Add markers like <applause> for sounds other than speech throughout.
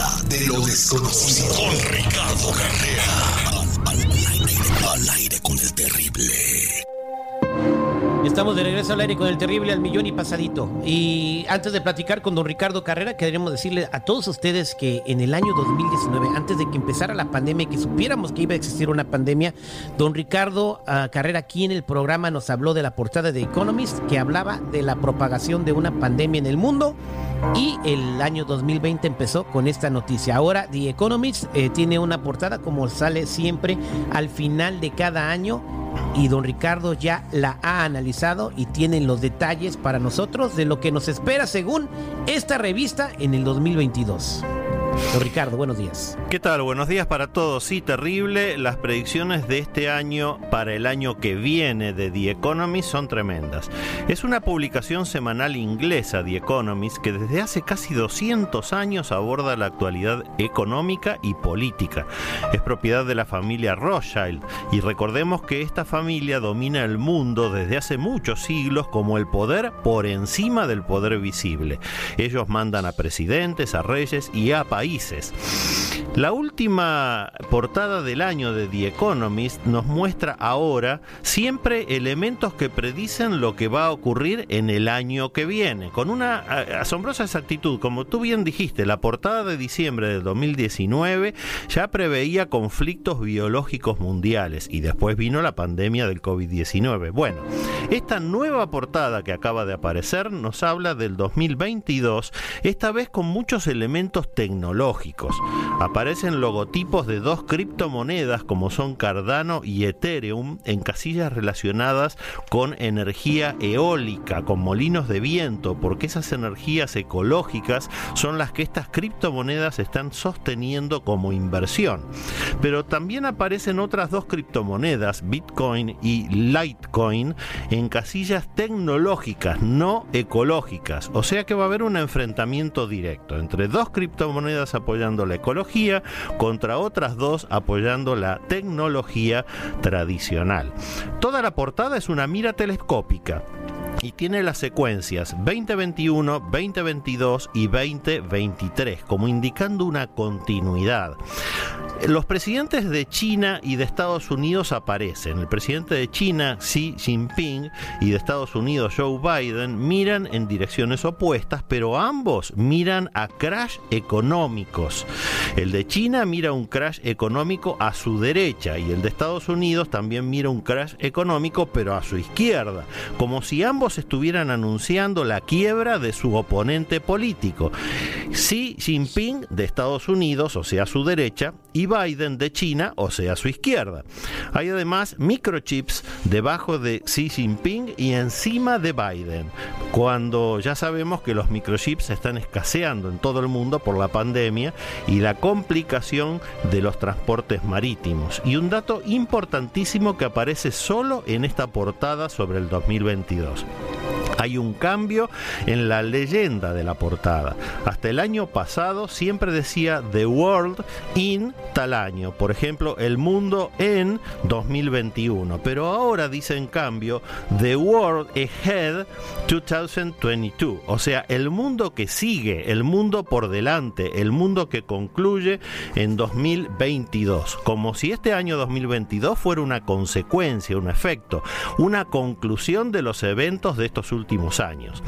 De lo desconocido. Con Ricardo Carrera. Al, aire con el terrible. Estamos de regreso al aire con el terrible al millón y pasadito. Y antes de platicar con don Ricardo Carrera, queremos decirle a todos ustedes que en el año 2019, antes de que empezara la pandemia y que supiéramos que iba a existir una pandemia, don Ricardo ah, Carrera aquí en el programa nos habló de la portada de Economist que hablaba de la propagación de una pandemia en el mundo. Y el año 2020 empezó con esta noticia. Ahora The Economist eh, tiene una portada como sale siempre al final de cada año y don Ricardo ya la ha analizado y tienen los detalles para nosotros de lo que nos espera según esta revista en el 2022. Ricardo, buenos días. ¿Qué tal? Buenos días para todos. Sí, terrible. Las predicciones de este año para el año que viene de The Economist son tremendas. Es una publicación semanal inglesa, The Economist, que desde hace casi 200 años aborda la actualidad económica y política. Es propiedad de la familia Rothschild y recordemos que esta familia domina el mundo desde hace muchos siglos como el poder por encima del poder visible. Ellos mandan a presidentes, a reyes y a países la última portada del año de The Economist nos muestra ahora siempre elementos que predicen lo que va a ocurrir en el año que viene, con una asombrosa exactitud. Como tú bien dijiste, la portada de diciembre de 2019 ya preveía conflictos biológicos mundiales y después vino la pandemia del COVID-19. Bueno, esta nueva portada que acaba de aparecer nos habla del 2022, esta vez con muchos elementos tecnológicos Aparecen logotipos de dos criptomonedas como son Cardano y Ethereum en casillas relacionadas con energía eólica, con molinos de viento, porque esas energías ecológicas son las que estas criptomonedas están sosteniendo como inversión. Pero también aparecen otras dos criptomonedas, Bitcoin y Litecoin, en casillas tecnológicas, no ecológicas. O sea que va a haber un enfrentamiento directo entre dos criptomonedas apoyando la ecología contra otras dos apoyando la tecnología tradicional. Toda la portada es una mira telescópica y tiene las secuencias 2021, 2022 y 2023, como indicando una continuidad. Los presidentes de China y de Estados Unidos aparecen. El presidente de China, Xi Jinping, y de Estados Unidos, Joe Biden, miran en direcciones opuestas, pero ambos miran a crash económicos. El de China mira un crash económico a su derecha y el de Estados Unidos también mira un crash económico, pero a su izquierda, como si ambos estuvieran anunciando la quiebra de su oponente político. Xi Jinping de Estados Unidos, o sea, su derecha, y Biden de China, o sea, su izquierda. Hay además microchips debajo de Xi Jinping y encima de Biden, cuando ya sabemos que los microchips están escaseando en todo el mundo por la pandemia y la complicación de los transportes marítimos. Y un dato importantísimo que aparece solo en esta portada sobre el 2022. Hay un cambio en la leyenda de la portada. Hasta el año pasado siempre decía The World in tal año. Por ejemplo, El Mundo en 2021. Pero ahora dice en cambio The World Ahead 2022. O sea, el mundo que sigue, el mundo por delante, el mundo que concluye en 2022. Como si este año 2022 fuera una consecuencia, un efecto, una conclusión de los eventos de estos últimos años.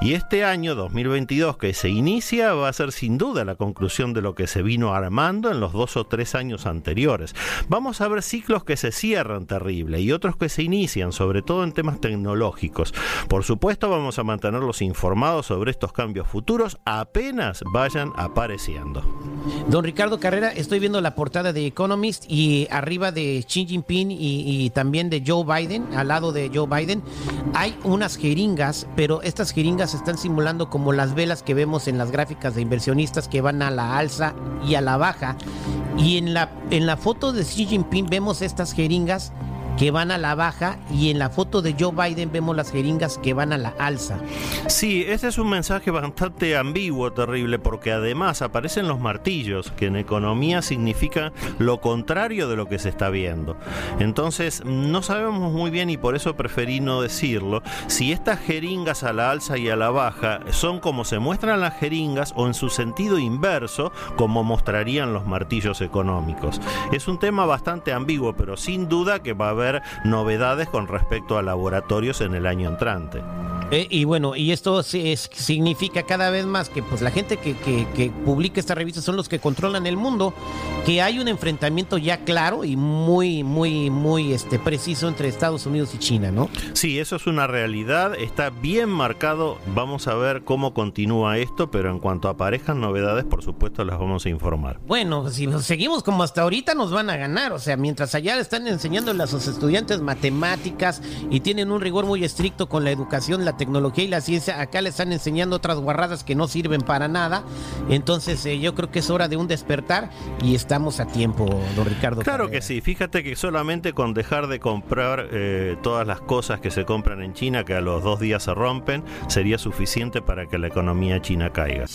Y este año 2022 que se inicia va a ser sin duda la conclusión de lo que se vino armando en los dos o tres años anteriores. Vamos a ver ciclos que se cierran terrible y otros que se inician, sobre todo en temas tecnológicos. Por supuesto vamos a mantenerlos informados sobre estos cambios futuros apenas vayan apareciendo. Don Ricardo Carrera, estoy viendo la portada de Economist y arriba de Xi Jinping y, y también de Joe Biden, al lado de Joe Biden, hay unas jeringas, pero estas jeringas están simulando como las velas que vemos en las gráficas de inversionistas que van a la alza y a la baja. Y en la, en la foto de Xi Jinping vemos estas jeringas que van a la baja y en la foto de Joe Biden vemos las jeringas que van a la alza. Sí, este es un mensaje bastante ambiguo, terrible, porque además aparecen los martillos, que en economía significa lo contrario de lo que se está viendo. Entonces, no sabemos muy bien y por eso preferí no decirlo, si estas jeringas a la alza y a la baja son como se muestran las jeringas o en su sentido inverso, como mostrarían los martillos económicos. Es un tema bastante ambiguo, pero sin duda que va a haber novedades con respecto a laboratorios en el año entrante. Eh, y bueno, y esto significa cada vez más que pues la gente que, que, publica esta revista son los que controlan el mundo, que hay un enfrentamiento ya claro y muy, muy, muy este, preciso entre Estados Unidos y China, ¿no? Sí, eso es una realidad, está bien marcado, vamos a ver cómo continúa esto, pero en cuanto aparezcan novedades, por supuesto, las vamos a informar. Bueno, si seguimos como hasta ahorita nos van a ganar, o sea, mientras allá están enseñando a sus estudiantes matemáticas y tienen un rigor muy estricto con la educación, la tecnología y la ciencia, acá le están enseñando otras guarradas que no sirven para nada. Entonces eh, yo creo que es hora de un despertar y estamos a tiempo, don Ricardo. Claro que sí, fíjate que solamente con dejar de comprar eh, todas las cosas que se compran en China, que a los dos días se rompen, sería suficiente para que la economía china caiga.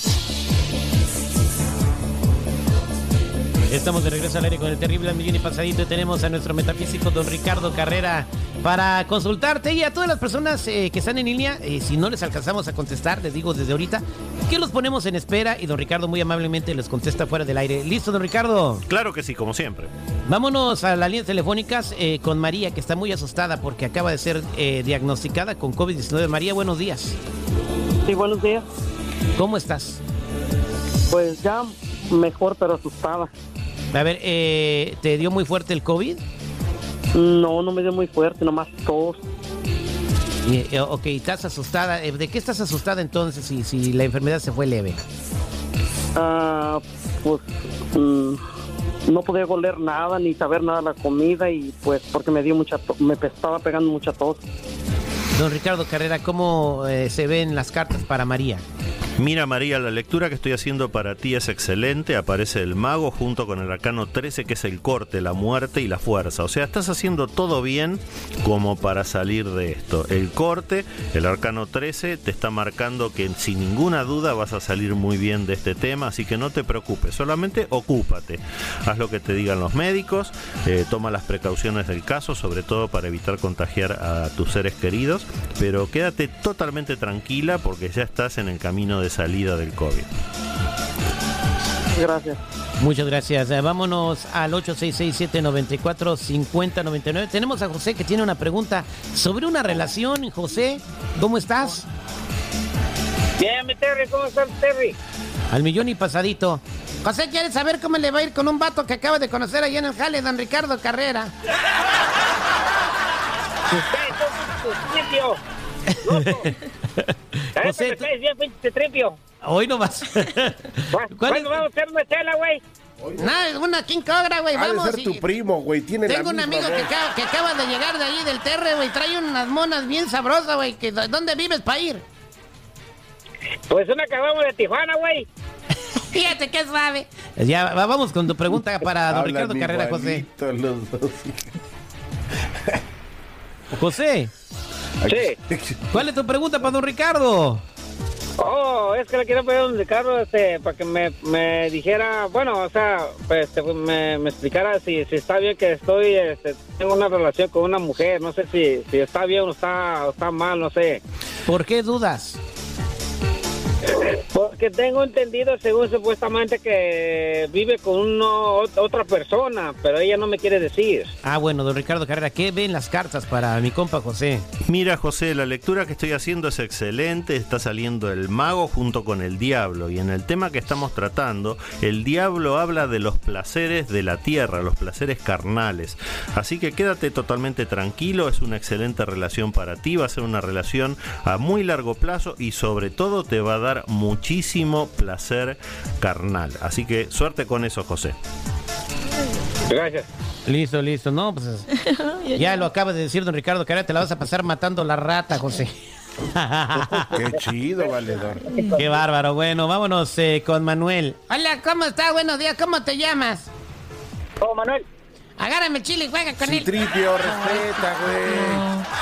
Estamos de regreso al aire con el terrible millón y pasadito y tenemos a nuestro metafísico don Ricardo Carrera para consultarte y a todas las personas eh, que están en línea, eh, si no les alcanzamos a contestar, les digo desde ahorita que los ponemos en espera y don Ricardo muy amablemente les contesta fuera del aire. ¿Listo, don Ricardo? Claro que sí, como siempre. Vámonos a las líneas telefónicas eh, con María, que está muy asustada porque acaba de ser diagnosticada con COVID-19. María, buenos días. Sí, buenos días. ¿Cómo estás? Pues ya mejor, pero asustada. A ver, eh, ¿te dio muy fuerte el COVID? No, no me dio muy fuerte, nomás tos. Eh, ok, estás asustada. Eh, ¿De qué estás asustada entonces si, si la enfermedad se fue leve? Ah, pues mm, no podía oler nada ni saber nada de la comida y pues porque me dio mucha me estaba pegando mucha tos. Don Ricardo Carrera, ¿cómo se ven las cartas para María? Mira María, la lectura que estoy haciendo para ti es excelente. Aparece el mago junto con el arcano 13 que es el corte, la muerte y la fuerza. O sea, estás haciendo todo bien como para salir de esto. El corte, el arcano 13 te está marcando que sin ninguna duda vas a salir muy bien de este tema. Así que no te preocupes, solamente ocúpate. Haz lo que te digan los médicos, eh, toma las precauciones del caso, sobre todo para evitar contagiar a tus seres queridos. Pero quédate totalmente tranquila porque ya estás en el camino de de salida del COVID. Gracias. Muchas gracias. Eh, vámonos al 866-794-5099. Tenemos a José que tiene una pregunta sobre una relación. José, ¿cómo estás? Bien, mi Terry, ¿cómo estás, Terry? Al millón y pasadito. José quiere saber cómo le va a ir con un vato que acaba de conocer allá en el jale, don Ricardo Carrera. <laughs> <laughs> José, te bien, pinche tripio. Hoy no vas. <laughs> ¿Cuándo vamos a hacer una chela, güey? Nada, una King Cobra, güey, vamos. ser tu primo, güey, tiene Tengo un amigo que acaba, que acaba, de llegar de ahí del Terre, güey, trae unas monas bien sabrosas, güey, ¿dónde vives para ir? Pues una acabamos de Tijuana, güey. <laughs> Fíjate qué suave. Ya, vamos con tu pregunta para don Ricardo Carrera, José. José. Sí. <laughs> ¿Cuál es tu pregunta para don Ricardo? Oh, es que le quiero pedir a don Ricardo este, para que me, me dijera, bueno, o sea, pues, este, me, me, explicara si, si está bien que estoy, este, tengo una relación con una mujer, no sé si, si está bien o está, o está mal, no sé. ¿Por qué dudas? Porque tengo entendido, según supuestamente, que vive con uno, otra persona, pero ella no me quiere decir. Ah, bueno, don Ricardo Carrera, ¿qué ven las cartas para mi compa José? Mira, José, la lectura que estoy haciendo es excelente. Está saliendo el mago junto con el diablo. Y en el tema que estamos tratando, el diablo habla de los placeres de la tierra, los placeres carnales. Así que quédate totalmente tranquilo. Es una excelente relación para ti. Va a ser una relación a muy largo plazo y, sobre todo, te va a dar muchísimo placer carnal. Así que suerte con eso, José. Gracias. Listo, listo. No, pues <laughs> ya lo acaba de decir don Ricardo, que ahora te la vas a pasar matando la rata, José. <laughs> Qué chido, valedor. Qué bárbaro. Bueno, vámonos eh, con Manuel. Hola, ¿cómo estás? Buenos días. ¿Cómo te llamas? Oh, Manuel. Agárrame el chile y juega con él. Citripio, respeta, güey.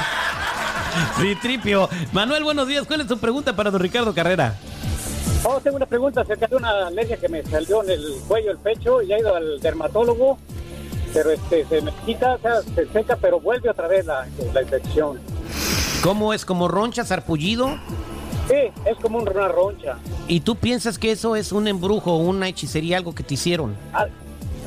<laughs> Sí, tripio. Manuel, buenos días. ¿Cuál es tu pregunta para don Ricardo Carrera? Oh, tengo una pregunta acerca de una alergia que me salió en el cuello, el pecho, y he ido al dermatólogo, pero este se me quita, o sea, se seca, pero vuelve otra vez la, la infección. ¿Cómo es? ¿Como roncha, sarpullido? Sí, es como una roncha, ¿Y tú piensas que eso es un embrujo, una hechicería, algo que te hicieron? al-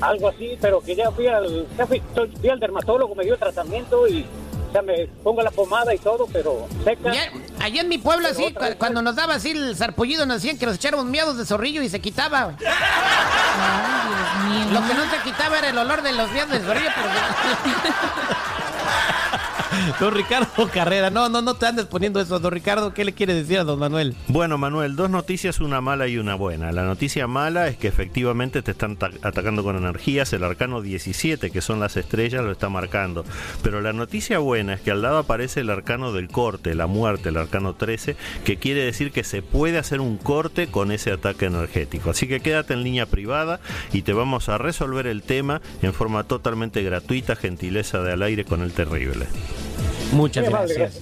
algo así, pero que ya fui al, ya fui, fui al dermatólogo, me dio tratamiento y sea, me pongo la pomada y todo, pero seca. Ya- allá en mi pueblo, así, cu- cuando nos daba así el sarpullido, nos decían que nos echáramos miados de zorrillo y se quitaba. <laughs> Ay, Dios mío. Lo que no se quitaba era el olor de los miados de zorrillo, pero... <laughs> <laughs> Don Ricardo Carrera, no, no, no te andes poniendo eso. Don Ricardo, ¿qué le quiere decir a don Manuel? Bueno, Manuel, dos noticias, una mala y una buena. La noticia mala es que efectivamente te están ta- atacando con energías. El arcano 17, que son las estrellas, lo está marcando. Pero la noticia buena es que al lado aparece el arcano del corte, la muerte, el arcano 13, que quiere decir que se puede hacer un corte con ese ataque energético. Así que quédate en línea privada y te vamos a resolver el tema en forma totalmente gratuita, gentileza de al aire con el terrible. Muchas gracias.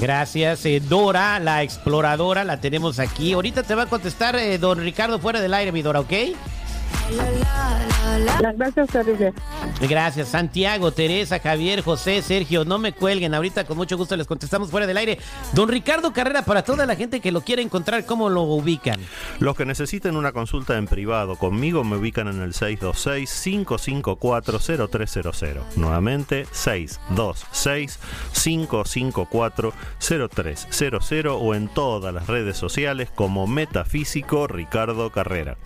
Gracias, eh, Dora, la exploradora, la tenemos aquí. Ahorita te va a contestar eh, don Ricardo fuera del aire, mi Dora, ¿ok? Gracias. Gracias, Santiago, Teresa, Javier, José, Sergio, no me cuelguen, ahorita con mucho gusto les contestamos fuera del aire. Don Ricardo Carrera, para toda la gente que lo quiere encontrar, ¿cómo lo ubican? Los que necesiten una consulta en privado conmigo me ubican en el 626-554-0300. Nuevamente, 626-554-0300 o en todas las redes sociales como Metafísico Ricardo Carrera.